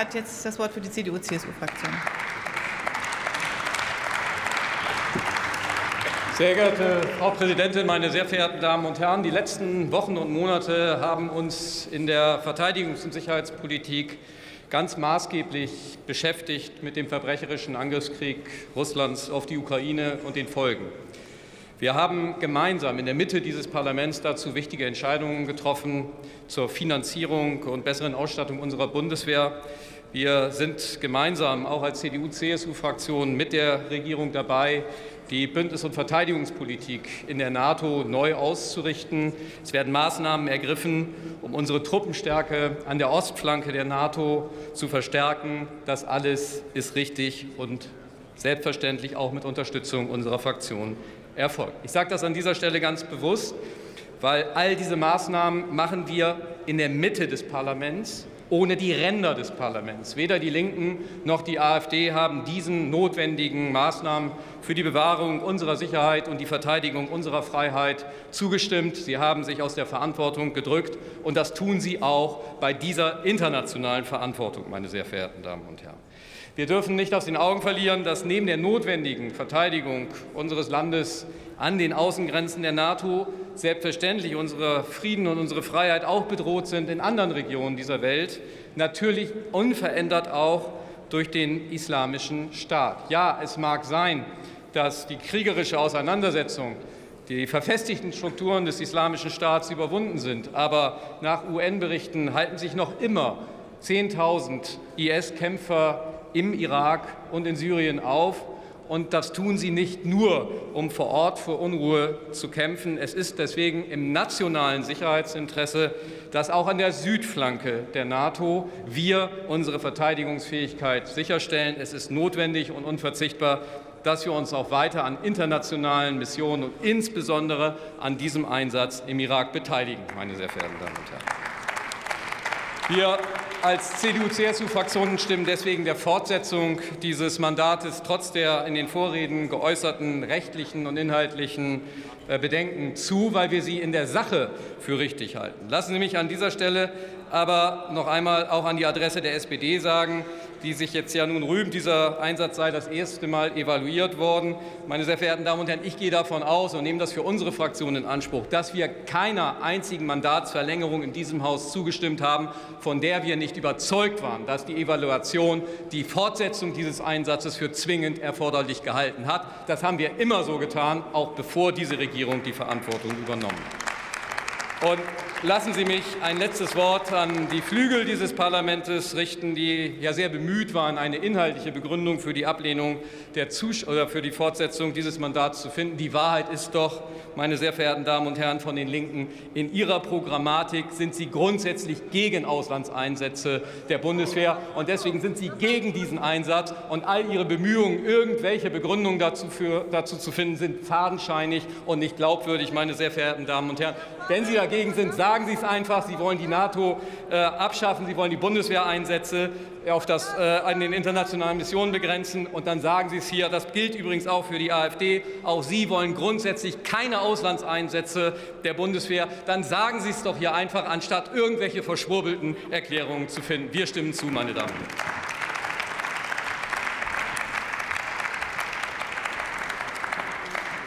hat jetzt das Wort für die CDU-CSU-Fraktion. Sehr geehrte Frau Präsidentin, meine sehr verehrten Damen und Herren! Die letzten Wochen und Monate haben uns in der Verteidigungs- und Sicherheitspolitik ganz maßgeblich beschäftigt mit dem verbrecherischen Angriffskrieg Russlands auf die Ukraine und den Folgen. Wir haben gemeinsam in der Mitte dieses Parlaments dazu wichtige Entscheidungen getroffen zur Finanzierung und besseren Ausstattung unserer Bundeswehr. Wir sind gemeinsam auch als CDU-CSU-Fraktion mit der Regierung dabei, die Bündnis- und Verteidigungspolitik in der NATO neu auszurichten. Es werden Maßnahmen ergriffen, um unsere Truppenstärke an der Ostflanke der NATO zu verstärken. Das alles ist richtig und selbstverständlich auch mit Unterstützung unserer Fraktion erfolgt. Ich sage das an dieser Stelle ganz bewusst, weil all diese Maßnahmen machen wir in der Mitte des Parlaments ohne die Ränder des Parlaments. Weder die Linken noch die AfD haben diesen notwendigen Maßnahmen für die Bewahrung unserer Sicherheit und die Verteidigung unserer Freiheit zugestimmt. Sie haben sich aus der Verantwortung gedrückt, und das tun Sie auch bei dieser internationalen Verantwortung, meine sehr verehrten Damen und Herren. Wir dürfen nicht aus den Augen verlieren, dass neben der notwendigen Verteidigung unseres Landes an den Außengrenzen der NATO selbstverständlich unsere Frieden und unsere Freiheit auch bedroht sind in anderen Regionen dieser Welt, natürlich unverändert auch durch den Islamischen Staat. Ja, es mag sein, dass die kriegerische Auseinandersetzung die verfestigten Strukturen des Islamischen Staats überwunden sind. Aber nach UN-Berichten halten sich noch immer 10.000 IS-Kämpfer im Irak und in Syrien auf. Und das tun sie nicht nur, um vor Ort für Unruhe zu kämpfen. Es ist deswegen im nationalen Sicherheitsinteresse, dass auch an der Südflanke der NATO wir unsere Verteidigungsfähigkeit sicherstellen. Es ist notwendig und unverzichtbar, dass wir uns auch weiter an internationalen Missionen und insbesondere an diesem Einsatz im Irak beteiligen, meine sehr verehrten Damen und Herren. Wir als CDU-CSU-Fraktion stimmen deswegen der Fortsetzung dieses Mandates trotz der in den Vorreden geäußerten rechtlichen und inhaltlichen äh, Bedenken zu, weil wir sie in der Sache für richtig halten. Lassen Sie mich an dieser Stelle aber noch einmal auch an die Adresse der SPD sagen, die sich jetzt ja nun rühmt, dieser Einsatz sei das erste Mal evaluiert worden. Meine sehr verehrten Damen und Herren, ich gehe davon aus und nehme das für unsere Fraktion in Anspruch, dass wir keiner einzigen Mandatsverlängerung in diesem Haus zugestimmt haben, von der wir nicht überzeugt waren, dass die Evaluation die Fortsetzung dieses Einsatzes für zwingend erforderlich gehalten hat. Das haben wir immer so getan, auch bevor diese Regierung die Verantwortung übernommen hat. Und Lassen Sie mich ein letztes Wort an die Flügel dieses Parlaments richten, die ja sehr bemüht waren, eine inhaltliche Begründung für die Ablehnung der Zus oder für die Fortsetzung dieses Mandats zu finden. Die Wahrheit ist doch, meine sehr verehrten Damen und Herren von den Linken, in ihrer Programmatik sind Sie grundsätzlich gegen Auslandseinsätze der Bundeswehr und deswegen sind Sie gegen diesen Einsatz und all Ihre Bemühungen, irgendwelche Begründungen dazu, für, dazu zu finden, sind fadenscheinig und nicht glaubwürdig, meine sehr verehrten Damen und Herren. Wenn Sie dagegen sind, sagen Sie es einfach, Sie wollen die NATO äh, abschaffen, Sie wollen die Bundeswehreinsätze auf das, äh, an den internationalen Missionen begrenzen und dann sagen Sie es hier. Das gilt übrigens auch für die AfD. Auch Sie wollen grundsätzlich keine Auslandseinsätze der Bundeswehr. Dann sagen Sie es doch hier einfach, anstatt irgendwelche verschwurbelten Erklärungen zu finden. Wir stimmen zu, meine Damen und Herren.